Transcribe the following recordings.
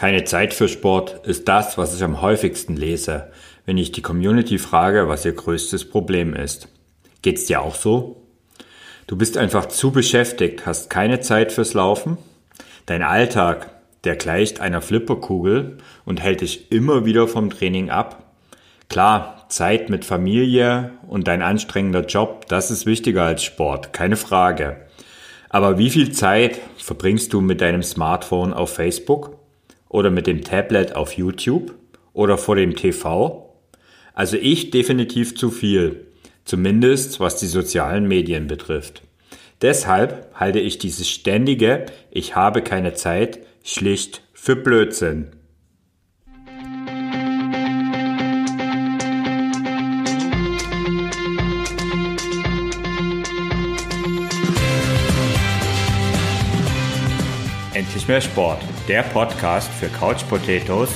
Keine Zeit für Sport ist das, was ich am häufigsten lese, wenn ich die Community frage, was ihr größtes Problem ist. Geht's dir auch so? Du bist einfach zu beschäftigt, hast keine Zeit fürs Laufen? Dein Alltag, der gleicht einer Flipperkugel und hält dich immer wieder vom Training ab? Klar, Zeit mit Familie und dein anstrengender Job, das ist wichtiger als Sport, keine Frage. Aber wie viel Zeit verbringst du mit deinem Smartphone auf Facebook? Oder mit dem Tablet auf YouTube oder vor dem TV? Also ich definitiv zu viel, zumindest was die sozialen Medien betrifft. Deshalb halte ich dieses ständige Ich habe keine Zeit schlicht für Blödsinn. Endlich mehr Sport, der Podcast für Couch Potatoes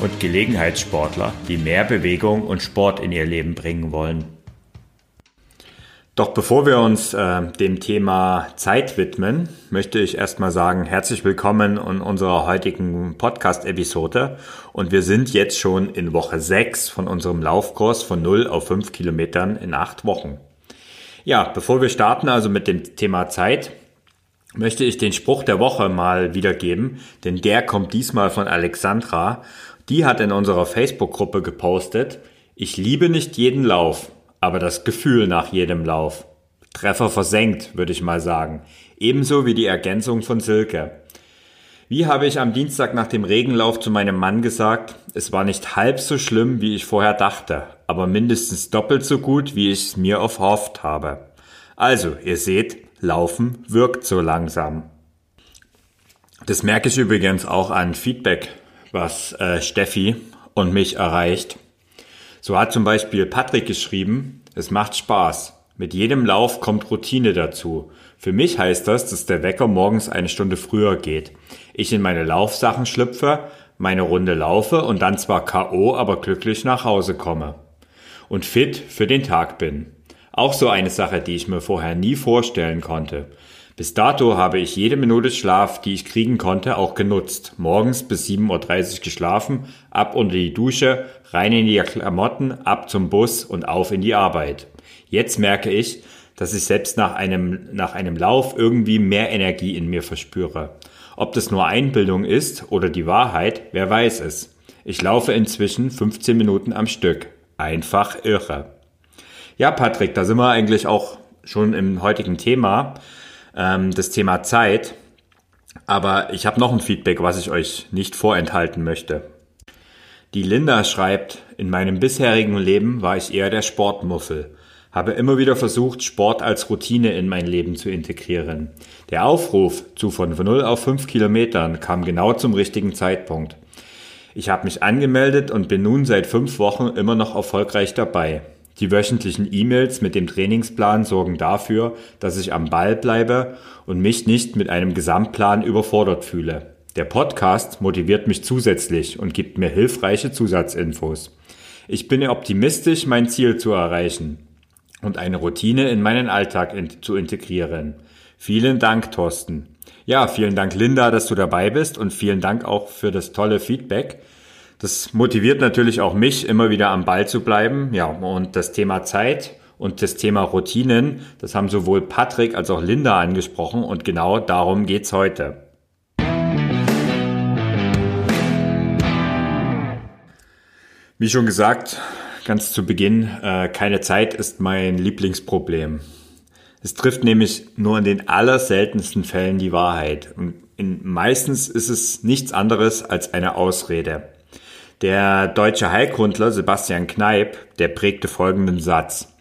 und Gelegenheitssportler, die mehr Bewegung und Sport in ihr Leben bringen wollen. Doch bevor wir uns äh, dem Thema Zeit widmen, möchte ich erstmal sagen, herzlich willkommen in unserer heutigen Podcast-Episode. Und wir sind jetzt schon in Woche 6 von unserem Laufkurs von 0 auf 5 Kilometern in 8 Wochen. Ja, bevor wir starten also mit dem Thema Zeit, möchte ich den Spruch der Woche mal wiedergeben, denn der kommt diesmal von Alexandra. Die hat in unserer Facebook-Gruppe gepostet, ich liebe nicht jeden Lauf, aber das Gefühl nach jedem Lauf. Treffer versenkt, würde ich mal sagen. Ebenso wie die Ergänzung von Silke. Wie habe ich am Dienstag nach dem Regenlauf zu meinem Mann gesagt, es war nicht halb so schlimm, wie ich vorher dachte, aber mindestens doppelt so gut, wie ich es mir erhofft habe. Also, ihr seht, Laufen wirkt so langsam. Das merke ich übrigens auch an Feedback, was äh, Steffi und mich erreicht. So hat zum Beispiel Patrick geschrieben, es macht Spaß. Mit jedem Lauf kommt Routine dazu. Für mich heißt das, dass der Wecker morgens eine Stunde früher geht. Ich in meine Laufsachen schlüpfe, meine Runde laufe und dann zwar KO, aber glücklich nach Hause komme. Und fit für den Tag bin. Auch so eine Sache, die ich mir vorher nie vorstellen konnte. Bis dato habe ich jede Minute Schlaf, die ich kriegen konnte, auch genutzt. Morgens bis 7.30 Uhr geschlafen, ab unter die Dusche, rein in die Klamotten, ab zum Bus und auf in die Arbeit. Jetzt merke ich, dass ich selbst nach einem, nach einem Lauf irgendwie mehr Energie in mir verspüre. Ob das nur Einbildung ist oder die Wahrheit, wer weiß es. Ich laufe inzwischen 15 Minuten am Stück. Einfach irre. Ja, Patrick, da sind wir eigentlich auch schon im heutigen Thema, ähm, das Thema Zeit. Aber ich habe noch ein Feedback, was ich euch nicht vorenthalten möchte. Die Linda schreibt, in meinem bisherigen Leben war ich eher der Sportmuffel. Habe immer wieder versucht, Sport als Routine in mein Leben zu integrieren. Der Aufruf zu von 0 auf 5 Kilometern kam genau zum richtigen Zeitpunkt. Ich habe mich angemeldet und bin nun seit fünf Wochen immer noch erfolgreich dabei. Die wöchentlichen E-Mails mit dem Trainingsplan sorgen dafür, dass ich am Ball bleibe und mich nicht mit einem Gesamtplan überfordert fühle. Der Podcast motiviert mich zusätzlich und gibt mir hilfreiche Zusatzinfos. Ich bin optimistisch, mein Ziel zu erreichen und eine Routine in meinen Alltag in zu integrieren. Vielen Dank, Thorsten. Ja, vielen Dank, Linda, dass du dabei bist und vielen Dank auch für das tolle Feedback. Das motiviert natürlich auch mich, immer wieder am Ball zu bleiben. Ja, und das Thema Zeit und das Thema Routinen, das haben sowohl Patrick als auch Linda angesprochen und genau darum geht's heute. Wie schon gesagt, ganz zu Beginn, äh, keine Zeit ist mein Lieblingsproblem. Es trifft nämlich nur in den allerseltensten Fällen die Wahrheit. Und meistens ist es nichts anderes als eine Ausrede. Der deutsche Heilkundler Sebastian Kneip, der prägte folgenden Satz.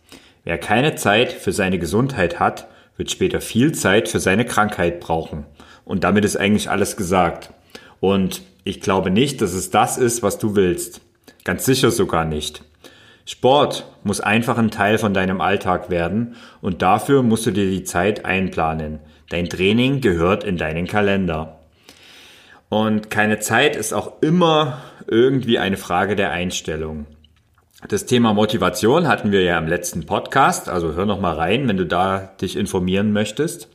Wer keine Zeit für seine Gesundheit hat, wird später viel Zeit für seine Krankheit brauchen. Und damit ist eigentlich alles gesagt. Und ich glaube nicht, dass es das ist, was du willst. Ganz sicher sogar nicht. Sport muss einfach ein Teil von deinem Alltag werden und dafür musst du dir die Zeit einplanen. Dein Training gehört in deinen Kalender. Und keine Zeit ist auch immer irgendwie eine Frage der Einstellung. Das Thema Motivation hatten wir ja im letzten Podcast, also hör noch mal rein, wenn du da dich informieren möchtest.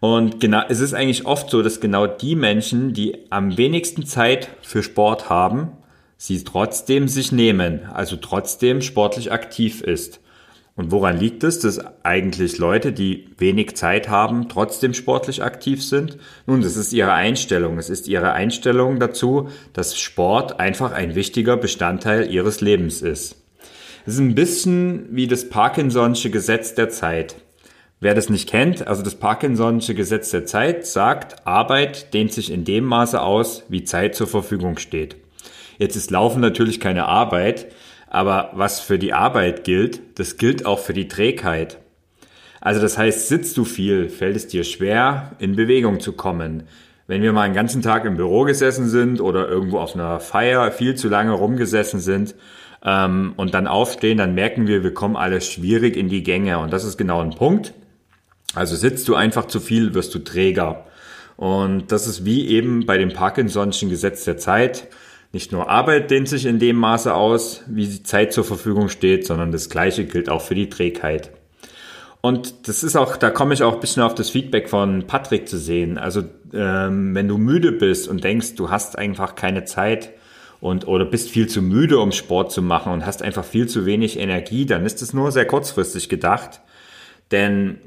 Und genau, es ist eigentlich oft so, dass genau die Menschen, die am wenigsten Zeit für Sport haben, sie trotzdem sich nehmen, also trotzdem sportlich aktiv ist. Und woran liegt es, dass eigentlich Leute, die wenig Zeit haben, trotzdem sportlich aktiv sind? Nun, das ist ihre Einstellung. Es ist ihre Einstellung dazu, dass Sport einfach ein wichtiger Bestandteil ihres Lebens ist. Es ist ein bisschen wie das Parkinson'sche Gesetz der Zeit. Wer das nicht kennt, also das Parkinson'sche Gesetz der Zeit sagt, Arbeit dehnt sich in dem Maße aus, wie Zeit zur Verfügung steht. Jetzt ist Laufen natürlich keine Arbeit, aber was für die Arbeit gilt, das gilt auch für die Trägheit. Also das heißt, sitzt du viel, fällt es dir schwer, in Bewegung zu kommen. Wenn wir mal einen ganzen Tag im Büro gesessen sind oder irgendwo auf einer Feier viel zu lange rumgesessen sind ähm, und dann aufstehen, dann merken wir, wir kommen alle schwierig in die Gänge. Und das ist genau ein Punkt. Also sitzt du einfach zu viel, wirst du träger. Und das ist wie eben bei dem Parkinson'schen Gesetz der Zeit. Nicht nur Arbeit dehnt sich in dem Maße aus, wie die Zeit zur Verfügung steht, sondern das Gleiche gilt auch für die Trägheit. Und das ist auch, da komme ich auch ein bisschen auf das Feedback von Patrick zu sehen. Also ähm, wenn du müde bist und denkst, du hast einfach keine Zeit und oder bist viel zu müde, um Sport zu machen und hast einfach viel zu wenig Energie, dann ist es nur sehr kurzfristig gedacht. Denn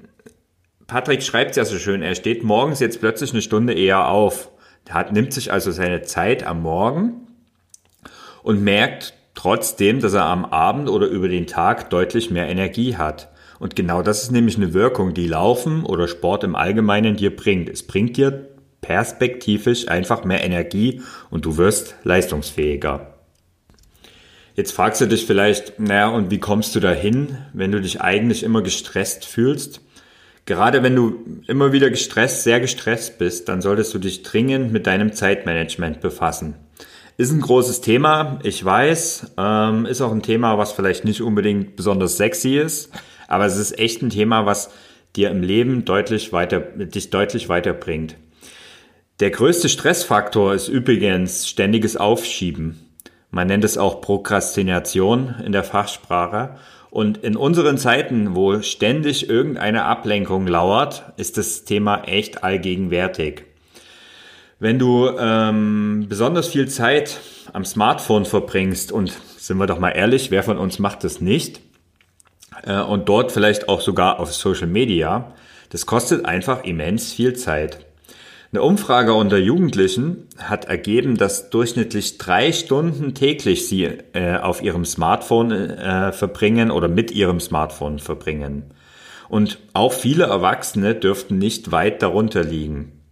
Patrick schreibt ja so schön, er steht morgens jetzt plötzlich eine Stunde eher auf. Er hat, nimmt sich also seine Zeit am Morgen und merkt trotzdem, dass er am Abend oder über den Tag deutlich mehr Energie hat. Und genau das ist nämlich eine Wirkung, die Laufen oder Sport im Allgemeinen dir bringt. Es bringt dir perspektivisch einfach mehr Energie und du wirst leistungsfähiger. Jetzt fragst du dich vielleicht, naja, und wie kommst du dahin, wenn du dich eigentlich immer gestresst fühlst? Gerade wenn du immer wieder gestresst, sehr gestresst bist, dann solltest du dich dringend mit deinem Zeitmanagement befassen. Ist ein großes Thema, ich weiß. Ähm, ist auch ein Thema, was vielleicht nicht unbedingt besonders sexy ist, aber es ist echt ein Thema, was dir im Leben deutlich weiter, dich deutlich weiterbringt. Der größte Stressfaktor ist übrigens ständiges Aufschieben. Man nennt es auch Prokrastination in der Fachsprache. Und in unseren Zeiten, wo ständig irgendeine Ablenkung lauert, ist das Thema echt allgegenwärtig. Wenn du ähm, besonders viel Zeit am Smartphone verbringst, und sind wir doch mal ehrlich, wer von uns macht das nicht, äh, und dort vielleicht auch sogar auf Social Media, das kostet einfach immens viel Zeit. Eine Umfrage unter Jugendlichen hat ergeben, dass durchschnittlich drei Stunden täglich sie äh, auf ihrem Smartphone äh, verbringen oder mit ihrem Smartphone verbringen. Und auch viele Erwachsene dürften nicht weit darunter liegen.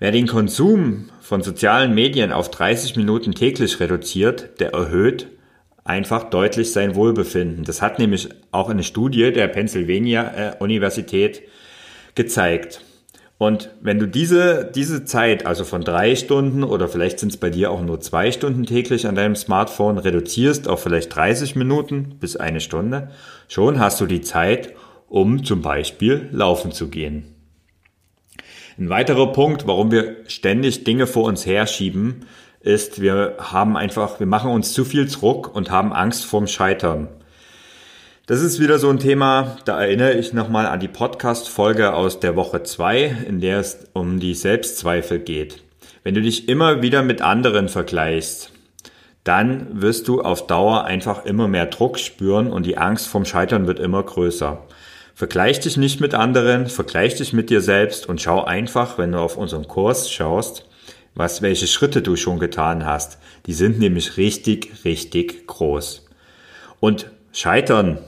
Wer den Konsum von sozialen Medien auf 30 Minuten täglich reduziert, der erhöht einfach deutlich sein Wohlbefinden. Das hat nämlich auch eine Studie der Pennsylvania äh, Universität gezeigt. Und wenn du diese, diese Zeit, also von drei Stunden oder vielleicht sind es bei dir auch nur zwei Stunden täglich an deinem Smartphone reduzierst auf vielleicht 30 Minuten bis eine Stunde, schon hast du die Zeit, um zum Beispiel laufen zu gehen. Ein weiterer Punkt, warum wir ständig Dinge vor uns herschieben, ist, wir haben einfach, wir machen uns zu viel Druck und haben Angst vorm Scheitern. Das ist wieder so ein Thema, da erinnere ich nochmal an die Podcast-Folge aus der Woche zwei, in der es um die Selbstzweifel geht. Wenn du dich immer wieder mit anderen vergleichst, dann wirst du auf Dauer einfach immer mehr Druck spüren und die Angst vom Scheitern wird immer größer. Vergleich dich nicht mit anderen, vergleich dich mit dir selbst und schau einfach, wenn du auf unseren Kurs schaust, was, welche Schritte du schon getan hast. Die sind nämlich richtig, richtig groß. Und Scheitern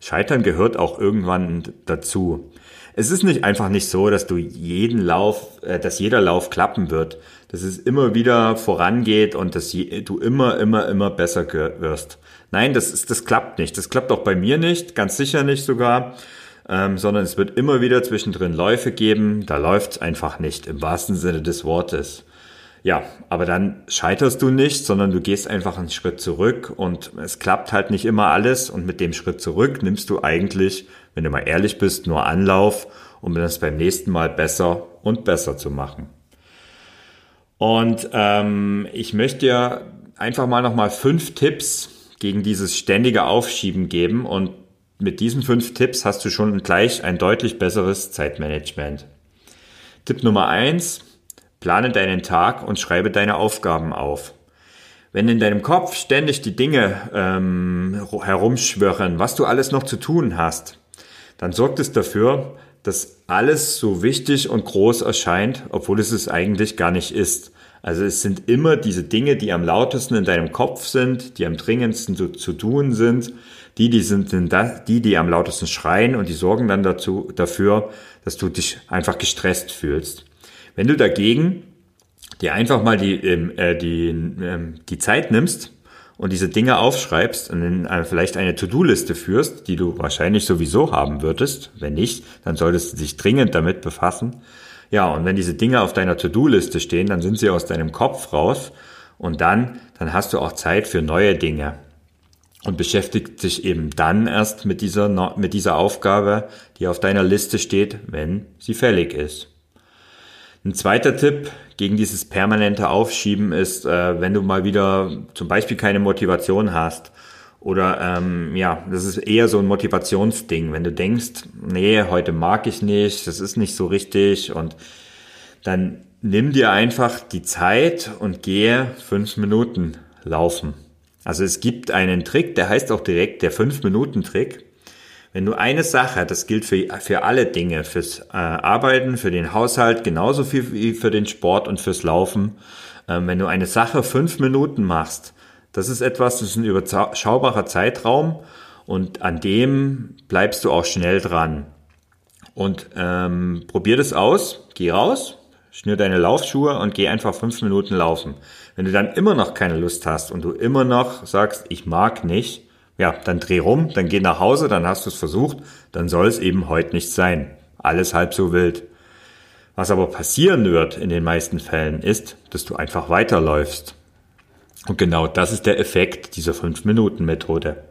Scheitern gehört auch irgendwann dazu. Es ist nicht einfach nicht so, dass du jeden Lauf, äh, dass jeder Lauf klappen wird, dass es immer wieder vorangeht und dass du immer, immer, immer besser wirst. Nein, das ist, das klappt nicht. Das klappt auch bei mir nicht, ganz sicher nicht sogar, ähm, sondern es wird immer wieder zwischendrin Läufe geben. Da läuft's einfach nicht im wahrsten Sinne des Wortes. Ja, aber dann scheiterst du nicht, sondern du gehst einfach einen Schritt zurück und es klappt halt nicht immer alles und mit dem Schritt zurück nimmst du eigentlich, wenn du mal ehrlich bist, nur Anlauf, um das beim nächsten Mal besser und besser zu machen. Und ähm, ich möchte dir einfach mal nochmal fünf Tipps gegen dieses ständige Aufschieben geben und mit diesen fünf Tipps hast du schon gleich ein deutlich besseres Zeitmanagement. Tipp Nummer eins: plane deinen Tag und schreibe deine Aufgaben auf. Wenn in deinem Kopf ständig die Dinge ähm, herumschwirren, was du alles noch zu tun hast, dann sorgt es dafür, dass alles so wichtig und groß erscheint, obwohl es es eigentlich gar nicht ist. Also es sind immer diese Dinge, die am lautesten in deinem Kopf sind, die am dringendsten zu, zu tun sind, die, die sind, sind die, die am lautesten schreien und die sorgen dann dazu, dafür, dass du dich einfach gestresst fühlst. Wenn du dagegen dir einfach mal die, ähm, äh, die, ähm, die Zeit nimmst und diese Dinge aufschreibst und in eine, vielleicht eine To-Do-Liste führst, die du wahrscheinlich sowieso haben würdest. Wenn nicht, dann solltest du dich dringend damit befassen. Ja, und wenn diese Dinge auf deiner To-Do-Liste stehen, dann sind sie aus deinem Kopf raus und dann, dann hast du auch Zeit für neue Dinge und beschäftigt dich eben dann erst mit dieser, mit dieser Aufgabe, die auf deiner Liste steht, wenn sie fällig ist. Ein zweiter Tipp gegen dieses permanente Aufschieben ist, äh, wenn du mal wieder zum Beispiel keine Motivation hast oder ähm, ja, das ist eher so ein Motivationsding, wenn du denkst, nee, heute mag ich nicht, das ist nicht so richtig und dann nimm dir einfach die Zeit und gehe fünf Minuten laufen. Also es gibt einen Trick, der heißt auch direkt der fünf Minuten Trick. Wenn du eine Sache, das gilt für, für alle Dinge, fürs äh, Arbeiten, für den Haushalt, genauso viel wie für den Sport und fürs Laufen, äh, wenn du eine Sache fünf Minuten machst, das ist etwas, das ist ein überschaubarer Zeitraum und an dem bleibst du auch schnell dran. Und ähm, probier das aus, geh raus, schnür deine Laufschuhe und geh einfach fünf Minuten laufen. Wenn du dann immer noch keine Lust hast und du immer noch sagst, ich mag nicht, ja, dann dreh rum, dann geh nach Hause, dann hast du es versucht, dann soll es eben heute nicht sein. Alles halb so wild. Was aber passieren wird in den meisten Fällen ist, dass du einfach weiterläufst. Und genau das ist der Effekt dieser 5-Minuten-Methode.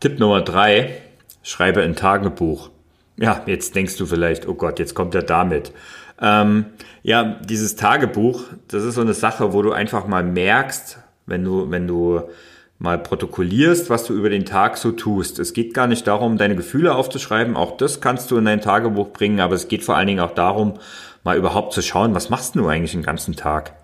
Tipp Nummer drei: schreibe ein Tagebuch. Ja, jetzt denkst du vielleicht, oh Gott, jetzt kommt er damit. Ähm, ja, dieses Tagebuch, das ist so eine Sache, wo du einfach mal merkst, wenn du, wenn du mal protokollierst, was du über den Tag so tust. Es geht gar nicht darum, deine Gefühle aufzuschreiben, auch das kannst du in dein Tagebuch bringen, aber es geht vor allen Dingen auch darum, mal überhaupt zu schauen, was machst du eigentlich den ganzen Tag?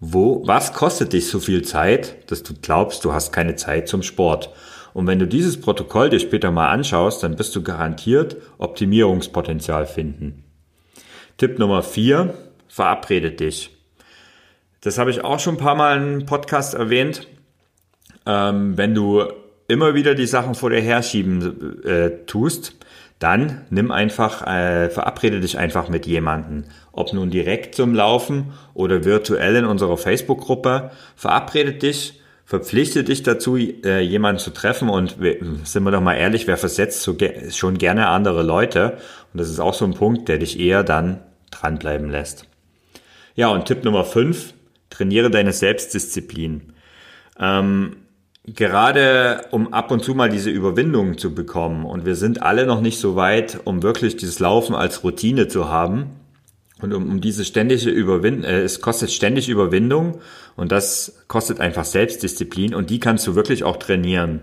Wo, was kostet dich so viel Zeit, dass du glaubst, du hast keine Zeit zum Sport? Und wenn du dieses Protokoll dir später mal anschaust, dann bist du garantiert Optimierungspotenzial finden. Tipp Nummer vier: verabrede dich. Das habe ich auch schon ein paar Mal im Podcast erwähnt ähm, wenn du immer wieder die Sachen vor dir herschieben äh, tust, dann nimm einfach, äh, verabrede dich einfach mit jemanden. Ob nun direkt zum Laufen oder virtuell in unserer Facebook-Gruppe. Verabrede dich, verpflichte dich dazu, äh, jemanden zu treffen und sind wir doch mal ehrlich, wer versetzt so ge schon gerne andere Leute? Und das ist auch so ein Punkt, der dich eher dann dranbleiben lässt. Ja, und Tipp Nummer 5, trainiere deine Selbstdisziplin. Ähm, gerade um ab und zu mal diese Überwindung zu bekommen. Und wir sind alle noch nicht so weit, um wirklich dieses Laufen als Routine zu haben. Und um, um diese ständige Überwindung, äh, es kostet ständig Überwindung und das kostet einfach Selbstdisziplin und die kannst du wirklich auch trainieren.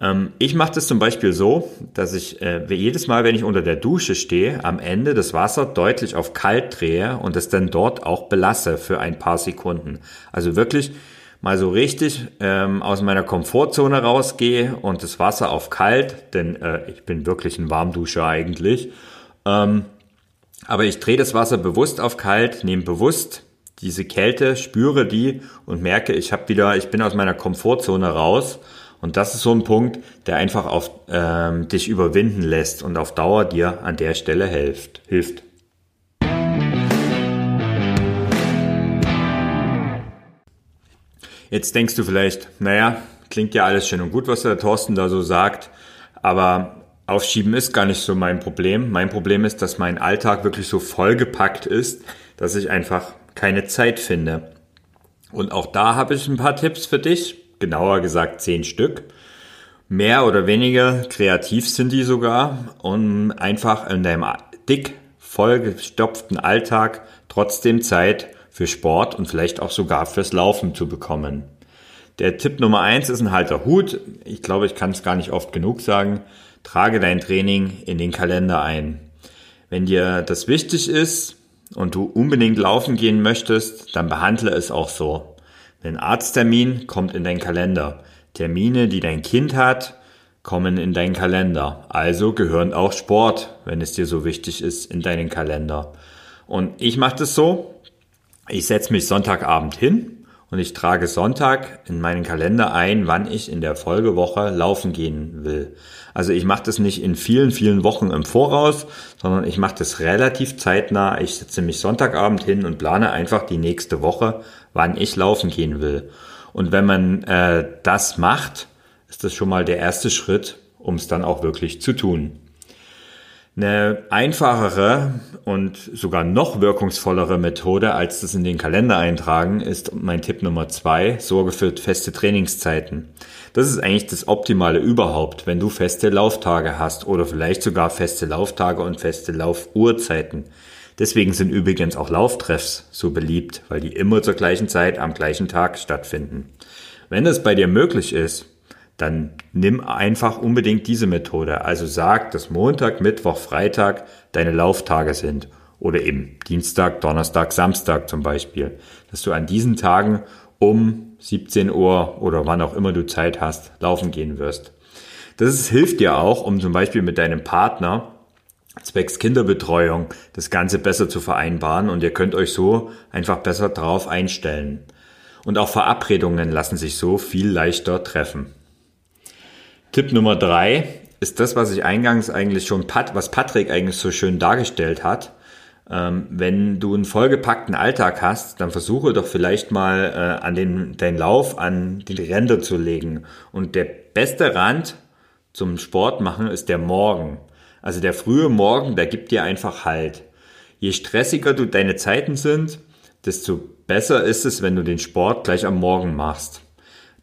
Ähm, ich mache das zum Beispiel so, dass ich äh, jedes Mal, wenn ich unter der Dusche stehe, am Ende das Wasser deutlich auf kalt drehe und es dann dort auch belasse für ein paar Sekunden. Also wirklich mal so richtig ähm, aus meiner Komfortzone rausgehe und das Wasser auf kalt, denn äh, ich bin wirklich ein Warmduscher eigentlich. Ähm, aber ich drehe das Wasser bewusst auf kalt, nehme bewusst diese Kälte, spüre die und merke, ich habe wieder, ich bin aus meiner Komfortzone raus. Und das ist so ein Punkt, der einfach auf ähm, dich überwinden lässt und auf Dauer dir an der Stelle hilft. hilft. Jetzt denkst du vielleicht, naja, klingt ja alles schön und gut, was der Thorsten da so sagt, aber Aufschieben ist gar nicht so mein Problem. Mein Problem ist, dass mein Alltag wirklich so vollgepackt ist, dass ich einfach keine Zeit finde. Und auch da habe ich ein paar Tipps für dich, genauer gesagt zehn Stück. Mehr oder weniger kreativ sind die sogar, um einfach in deinem dick vollgestopften Alltag trotzdem Zeit für Sport und vielleicht auch sogar fürs Laufen zu bekommen. Der Tipp Nummer eins ist ein halter Hut. Ich glaube, ich kann es gar nicht oft genug sagen. Trage dein Training in den Kalender ein. Wenn dir das wichtig ist, und du unbedingt laufen gehen möchtest, dann behandle es auch so. Ein Arzttermin kommt in deinen Kalender. Termine, die dein Kind hat, kommen in deinen Kalender. Also gehören auch Sport, wenn es dir so wichtig ist, in deinen Kalender. Und ich mache das so, ich setze mich Sonntagabend hin und ich trage Sonntag in meinen Kalender ein, wann ich in der Folgewoche laufen gehen will. Also ich mache das nicht in vielen, vielen Wochen im Voraus, sondern ich mache das relativ zeitnah. Ich setze mich Sonntagabend hin und plane einfach die nächste Woche, wann ich laufen gehen will. Und wenn man äh, das macht, ist das schon mal der erste Schritt, um es dann auch wirklich zu tun. Eine einfachere und sogar noch wirkungsvollere Methode als das in den Kalender eintragen ist mein Tipp Nummer zwei, sorge für feste Trainingszeiten. Das ist eigentlich das Optimale überhaupt, wenn du feste Lauftage hast oder vielleicht sogar feste Lauftage und feste Laufuhrzeiten. Deswegen sind übrigens auch Lauftreffs so beliebt, weil die immer zur gleichen Zeit am gleichen Tag stattfinden. Wenn das bei dir möglich ist, dann nimm einfach unbedingt diese Methode. Also sag, dass Montag, Mittwoch, Freitag deine Lauftage sind. Oder eben Dienstag, Donnerstag, Samstag zum Beispiel. Dass du an diesen Tagen um 17 Uhr oder wann auch immer du Zeit hast, laufen gehen wirst. Das hilft dir auch, um zum Beispiel mit deinem Partner zwecks Kinderbetreuung das Ganze besser zu vereinbaren und ihr könnt euch so einfach besser drauf einstellen. Und auch Verabredungen lassen sich so viel leichter treffen. Tipp Nummer drei ist das, was ich eingangs eigentlich schon, was Patrick eigentlich so schön dargestellt hat. Ähm, wenn du einen vollgepackten Alltag hast, dann versuche doch vielleicht mal äh, an den, deinen Lauf an die Ränder zu legen. Und der beste Rand zum Sport machen ist der Morgen. Also der frühe Morgen, der gibt dir einfach Halt. Je stressiger du deine Zeiten sind, desto besser ist es, wenn du den Sport gleich am Morgen machst.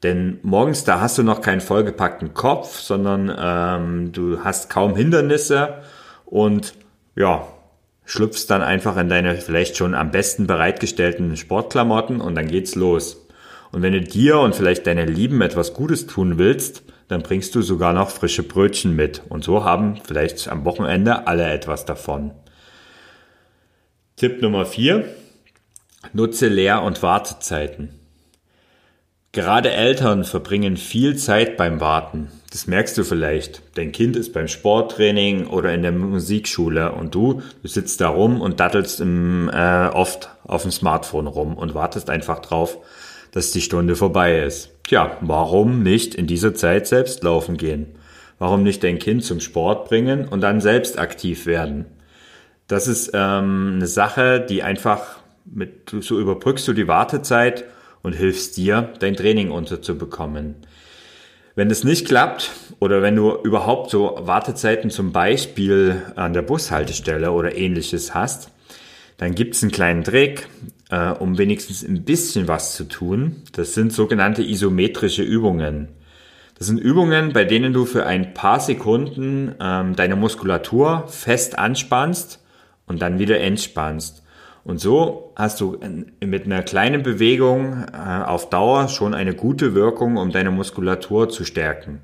Denn morgens, da hast du noch keinen vollgepackten Kopf, sondern ähm, du hast kaum Hindernisse und ja, schlüpfst dann einfach in deine vielleicht schon am besten bereitgestellten Sportklamotten und dann geht's los. Und wenn du dir und vielleicht deine Lieben etwas Gutes tun willst, dann bringst du sogar noch frische Brötchen mit. Und so haben vielleicht am Wochenende alle etwas davon. Tipp Nummer vier: Nutze Lehr- und Wartezeiten. Gerade Eltern verbringen viel Zeit beim Warten. Das merkst du vielleicht. Dein Kind ist beim Sporttraining oder in der Musikschule und du, du sitzt da rum und dattelst im, äh, oft auf dem Smartphone rum und wartest einfach drauf, dass die Stunde vorbei ist. Tja, warum nicht in dieser Zeit selbst laufen gehen? Warum nicht dein Kind zum Sport bringen und dann selbst aktiv werden? Das ist ähm, eine Sache, die einfach mit, so überbrückst du die Wartezeit und hilfst dir, dein Training unterzubekommen. Wenn es nicht klappt oder wenn du überhaupt so Wartezeiten zum Beispiel an der Bushaltestelle oder ähnliches hast, dann gibt es einen kleinen Trick, äh, um wenigstens ein bisschen was zu tun. Das sind sogenannte isometrische Übungen. Das sind Übungen, bei denen du für ein paar Sekunden ähm, deine Muskulatur fest anspannst und dann wieder entspannst. Und so hast du mit einer kleinen Bewegung äh, auf Dauer schon eine gute Wirkung, um deine Muskulatur zu stärken.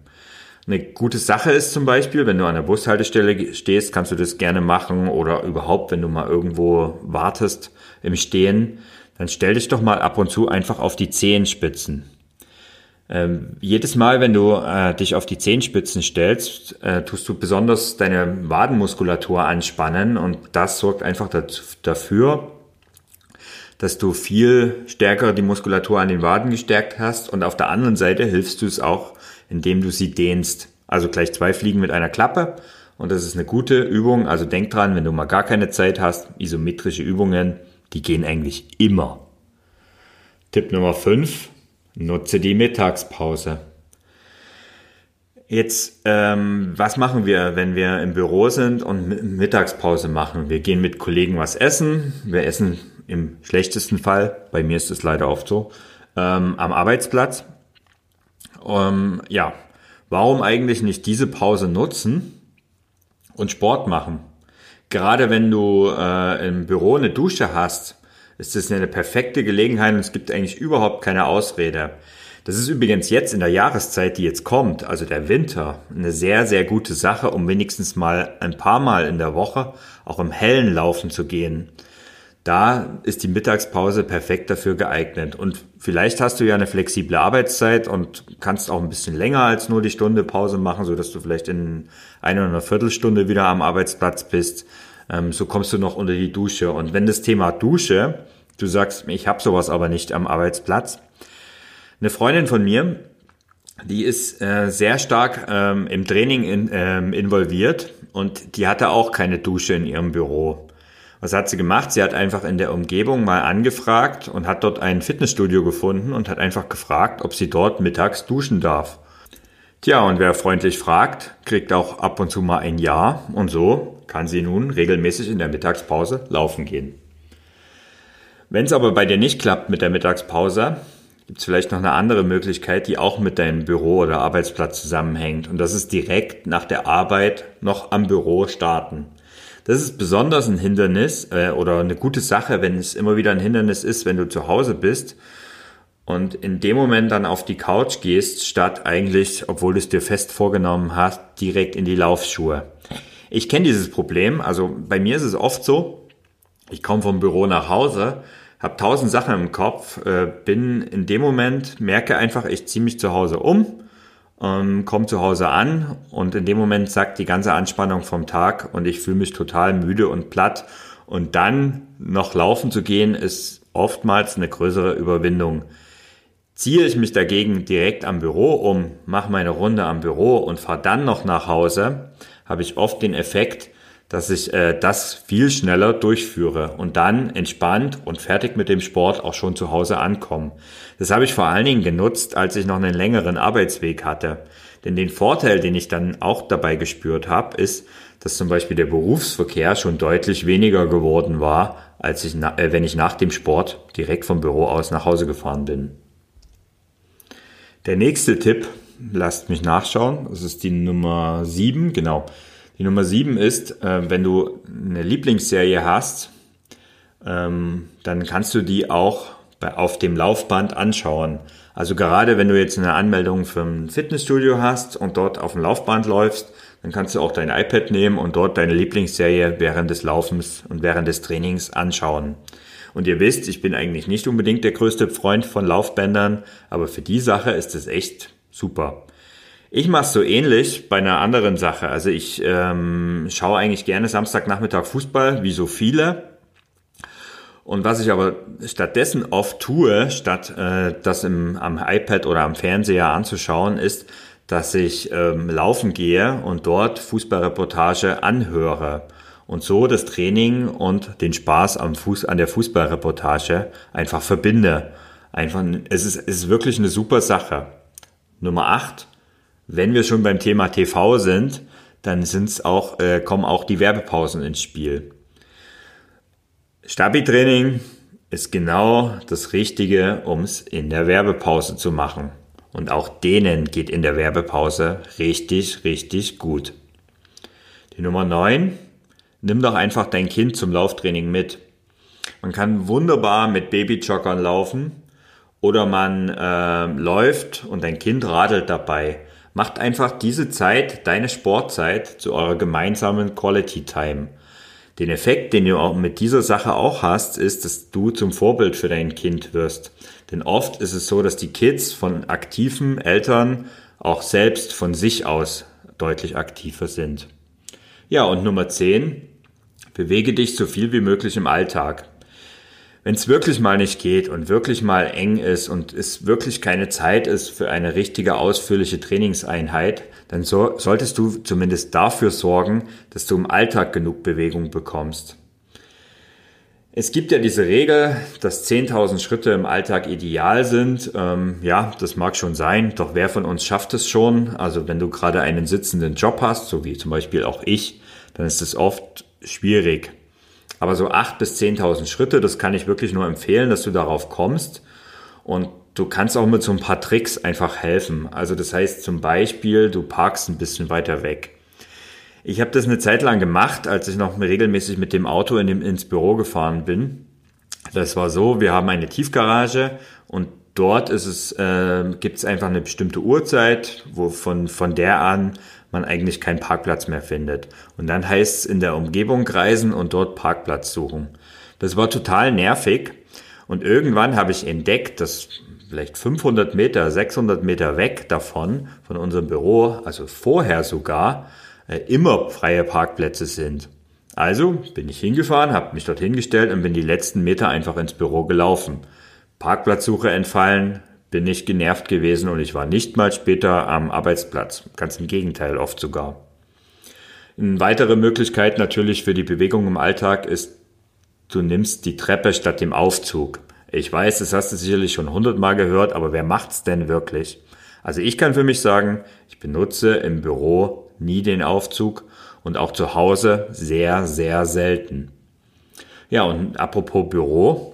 Eine gute Sache ist zum Beispiel, wenn du an der Bushaltestelle stehst, kannst du das gerne machen oder überhaupt, wenn du mal irgendwo wartest im Stehen, dann stell dich doch mal ab und zu einfach auf die Zehenspitzen. Ähm, jedes Mal, wenn du äh, dich auf die Zehenspitzen stellst, äh, tust du besonders deine Wadenmuskulatur anspannen und das sorgt einfach dafür, dass du viel stärker die Muskulatur an den Waden gestärkt hast und auf der anderen Seite hilfst du es auch, indem du sie dehnst. Also gleich zwei Fliegen mit einer Klappe und das ist eine gute Übung. Also denk dran, wenn du mal gar keine Zeit hast, isometrische Übungen, die gehen eigentlich immer. Tipp Nummer 5, nutze die Mittagspause. Jetzt, ähm, was machen wir, wenn wir im Büro sind und Mittagspause machen? Wir gehen mit Kollegen was essen. Wir essen im schlechtesten Fall, bei mir ist es leider oft so, ähm, am Arbeitsplatz. Ähm, ja, warum eigentlich nicht diese Pause nutzen und Sport machen? Gerade wenn du äh, im Büro eine Dusche hast, ist das eine perfekte Gelegenheit und es gibt eigentlich überhaupt keine Ausrede. Das ist übrigens jetzt in der Jahreszeit, die jetzt kommt, also der Winter, eine sehr, sehr gute Sache, um wenigstens mal ein paar Mal in der Woche auch im Hellen laufen zu gehen. Da ist die Mittagspause perfekt dafür geeignet. Und vielleicht hast du ja eine flexible Arbeitszeit und kannst auch ein bisschen länger als nur die Stunde Pause machen, so dass du vielleicht in einer oder einer Viertelstunde wieder am Arbeitsplatz bist. Ähm, so kommst du noch unter die Dusche. Und wenn das Thema Dusche, du sagst, ich habe sowas aber nicht am Arbeitsplatz. Eine Freundin von mir, die ist äh, sehr stark ähm, im Training in, ähm, involviert und die hatte auch keine Dusche in ihrem Büro. Was hat sie gemacht? Sie hat einfach in der Umgebung mal angefragt und hat dort ein Fitnessstudio gefunden und hat einfach gefragt, ob sie dort mittags duschen darf. Tja, und wer freundlich fragt, kriegt auch ab und zu mal ein Ja und so kann sie nun regelmäßig in der Mittagspause laufen gehen. Wenn es aber bei dir nicht klappt mit der Mittagspause, gibt es vielleicht noch eine andere Möglichkeit, die auch mit deinem Büro oder Arbeitsplatz zusammenhängt. Und das ist direkt nach der Arbeit noch am Büro starten. Das ist besonders ein Hindernis äh, oder eine gute Sache, wenn es immer wieder ein Hindernis ist, wenn du zu Hause bist und in dem Moment dann auf die Couch gehst, statt eigentlich, obwohl du es dir fest vorgenommen hast, direkt in die Laufschuhe. Ich kenne dieses Problem. Also bei mir ist es oft so, ich komme vom Büro nach Hause habe tausend Sachen im Kopf, äh, bin in dem Moment, merke einfach, ich ziehe mich zu Hause um, ähm, komme zu Hause an und in dem Moment sagt die ganze Anspannung vom Tag und ich fühle mich total müde und platt. Und dann noch laufen zu gehen, ist oftmals eine größere Überwindung. Ziehe ich mich dagegen direkt am Büro um, mache meine Runde am Büro und fahre dann noch nach Hause, habe ich oft den Effekt, dass ich äh, das viel schneller durchführe und dann entspannt und fertig mit dem Sport auch schon zu Hause ankomme. Das habe ich vor allen Dingen genutzt, als ich noch einen längeren Arbeitsweg hatte. Denn den Vorteil, den ich dann auch dabei gespürt habe, ist, dass zum Beispiel der Berufsverkehr schon deutlich weniger geworden war, als ich, äh, wenn ich nach dem Sport direkt vom Büro aus nach Hause gefahren bin. Der nächste Tipp, lasst mich nachschauen, das ist die Nummer sieben, genau. Die Nummer sieben ist, äh, wenn du eine Lieblingsserie hast, ähm, dann kannst du die auch auf dem Laufband anschauen. Also gerade wenn du jetzt eine Anmeldung für ein Fitnessstudio hast und dort auf dem Laufband läufst, dann kannst du auch dein iPad nehmen und dort deine Lieblingsserie während des Laufens und während des Trainings anschauen. Und ihr wisst, ich bin eigentlich nicht unbedingt der größte Freund von Laufbändern, aber für die Sache ist es echt super. Ich mache so ähnlich bei einer anderen Sache. Also ich ähm, schaue eigentlich gerne Samstagnachmittag Fußball, wie so viele. Und was ich aber stattdessen oft tue, statt äh, das im, am iPad oder am Fernseher anzuschauen, ist, dass ich ähm, laufen gehe und dort Fußballreportage anhöre und so das Training und den Spaß am Fuß, an der Fußballreportage einfach verbinde. Einfach, es ist, es ist wirklich eine super Sache. Nummer acht wenn wir schon beim Thema TV sind, dann sind's auch, äh, kommen auch die Werbepausen ins Spiel. Stabi-Training ist genau das Richtige, ums in der Werbepause zu machen. Und auch denen geht in der Werbepause richtig, richtig gut. Die Nummer 9. Nimm doch einfach dein Kind zum Lauftraining mit. Man kann wunderbar mit Babyjoggern laufen oder man äh, läuft und dein Kind radelt dabei. Macht einfach diese Zeit, deine Sportzeit, zu eurer gemeinsamen Quality Time. Den Effekt, den du auch mit dieser Sache auch hast, ist, dass du zum Vorbild für dein Kind wirst. Denn oft ist es so, dass die Kids von aktiven Eltern auch selbst von sich aus deutlich aktiver sind. Ja, und Nummer 10, bewege dich so viel wie möglich im Alltag wenn es wirklich mal nicht geht und wirklich mal eng ist und es wirklich keine Zeit ist für eine richtige ausführliche Trainingseinheit, dann so, solltest du zumindest dafür sorgen, dass du im Alltag genug Bewegung bekommst. Es gibt ja diese Regel, dass 10.000 Schritte im Alltag ideal sind. Ähm, ja, das mag schon sein, doch wer von uns schafft es schon? Also wenn du gerade einen sitzenden Job hast, so wie zum Beispiel auch ich, dann ist es oft schwierig. Aber so acht bis 10.000 Schritte, das kann ich wirklich nur empfehlen, dass du darauf kommst. Und du kannst auch mit so ein paar Tricks einfach helfen. Also das heißt zum Beispiel, du parkst ein bisschen weiter weg. Ich habe das eine Zeit lang gemacht, als ich noch regelmäßig mit dem Auto in dem, ins Büro gefahren bin. Das war so, wir haben eine Tiefgarage und dort ist es, äh, gibt es einfach eine bestimmte Uhrzeit, wo von, von der an man eigentlich keinen Parkplatz mehr findet. Und dann heißt es in der Umgebung reisen und dort Parkplatz suchen. Das war total nervig. Und irgendwann habe ich entdeckt, dass vielleicht 500 Meter, 600 Meter weg davon, von unserem Büro, also vorher sogar, äh, immer freie Parkplätze sind. Also bin ich hingefahren, habe mich dort hingestellt und bin die letzten Meter einfach ins Büro gelaufen. Parkplatzsuche entfallen, bin nicht genervt gewesen und ich war nicht mal später am Arbeitsplatz. Ganz im Gegenteil, oft sogar. Eine weitere Möglichkeit natürlich für die Bewegung im Alltag ist, du nimmst die Treppe statt dem Aufzug. Ich weiß, das hast du sicherlich schon hundertmal gehört, aber wer macht's denn wirklich? Also ich kann für mich sagen, ich benutze im Büro nie den Aufzug und auch zu Hause sehr, sehr selten. Ja, und apropos Büro,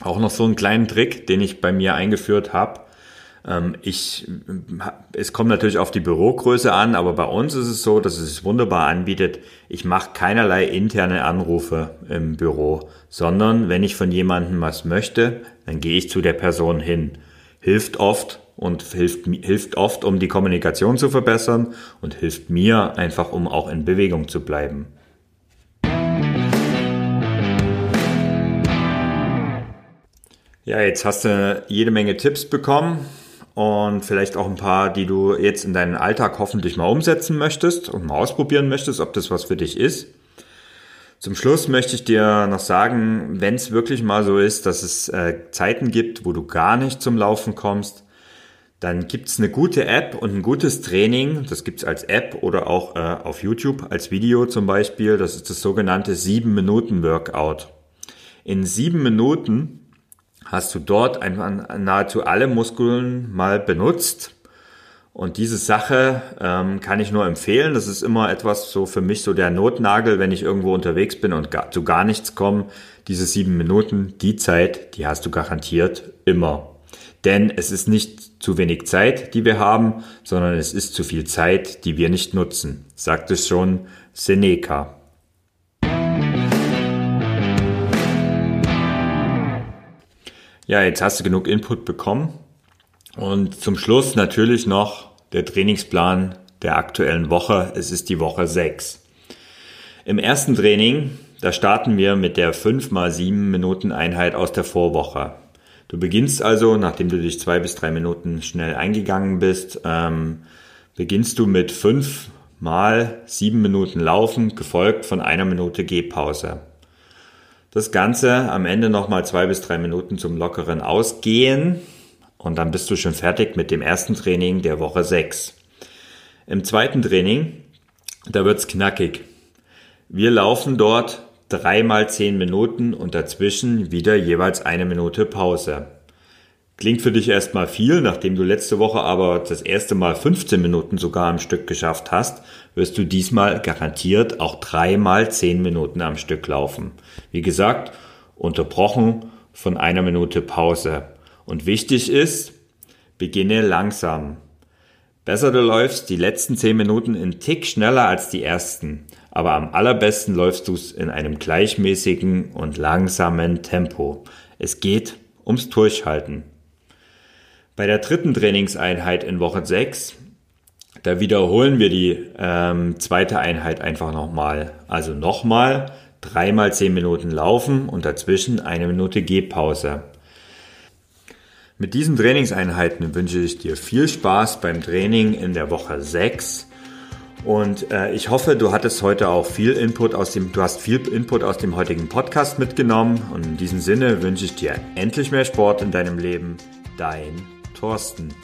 auch noch so einen kleinen Trick, den ich bei mir eingeführt habe. Ähm, ich, es kommt natürlich auf die Bürogröße an, aber bei uns ist es so, dass es sich wunderbar anbietet. Ich mache keinerlei interne Anrufe im Büro, sondern wenn ich von jemandem was möchte, dann gehe ich zu der Person hin. Hilft oft und hilft, hilft oft, um die Kommunikation zu verbessern und hilft mir einfach, um auch in Bewegung zu bleiben. Ja, jetzt hast du jede Menge Tipps bekommen und vielleicht auch ein paar, die du jetzt in deinen Alltag hoffentlich mal umsetzen möchtest und mal ausprobieren möchtest, ob das was für dich ist. Zum Schluss möchte ich dir noch sagen, wenn es wirklich mal so ist, dass es äh, Zeiten gibt, wo du gar nicht zum Laufen kommst, dann gibt's eine gute App und ein gutes Training. Das gibt's als App oder auch äh, auf YouTube als Video zum Beispiel. Das ist das sogenannte 7-Minuten-Workout. In sieben Minuten hast du dort einfach nahezu alle Muskeln mal benutzt. Und diese Sache ähm, kann ich nur empfehlen. Das ist immer etwas so für mich so der Notnagel, wenn ich irgendwo unterwegs bin und gar, zu gar nichts komme. Diese sieben Minuten, die Zeit, die hast du garantiert immer. Denn es ist nicht zu wenig Zeit, die wir haben, sondern es ist zu viel Zeit, die wir nicht nutzen, sagt es schon Seneca. Ja, jetzt hast du genug Input bekommen. Und zum Schluss natürlich noch der Trainingsplan der aktuellen Woche. Es ist die Woche 6. Im ersten Training, da starten wir mit der 5 mal 7 Minuten Einheit aus der Vorwoche. Du beginnst also, nachdem du dich zwei bis drei Minuten schnell eingegangen bist, ähm, beginnst du mit 5 mal 7 Minuten Laufen, gefolgt von einer Minute Gehpause. Das Ganze am Ende nochmal zwei bis drei Minuten zum lockeren Ausgehen und dann bist du schon fertig mit dem ersten Training der Woche 6. Im zweiten Training, da wird's knackig. Wir laufen dort dreimal zehn Minuten und dazwischen wieder jeweils eine Minute Pause. Klingt für dich erstmal viel, nachdem du letzte Woche aber das erste Mal 15 Minuten sogar am Stück geschafft hast, wirst du diesmal garantiert auch dreimal 10 Minuten am Stück laufen. Wie gesagt, unterbrochen von einer Minute Pause. Und wichtig ist, beginne langsam. Besser du läufst die letzten 10 Minuten in Tick schneller als die ersten, aber am allerbesten läufst du es in einem gleichmäßigen und langsamen Tempo. Es geht ums Durchhalten. Bei der dritten Trainingseinheit in Woche 6, da wiederholen wir die ähm, zweite Einheit einfach nochmal. Also nochmal dreimal zehn Minuten laufen und dazwischen eine Minute Gehpause. Mit diesen Trainingseinheiten wünsche ich dir viel Spaß beim Training in der Woche 6. Und äh, ich hoffe, du hattest heute auch viel Input aus dem, du hast viel Input aus dem heutigen Podcast mitgenommen. Und in diesem Sinne wünsche ich dir endlich mehr Sport in deinem Leben. Dein Thorsten.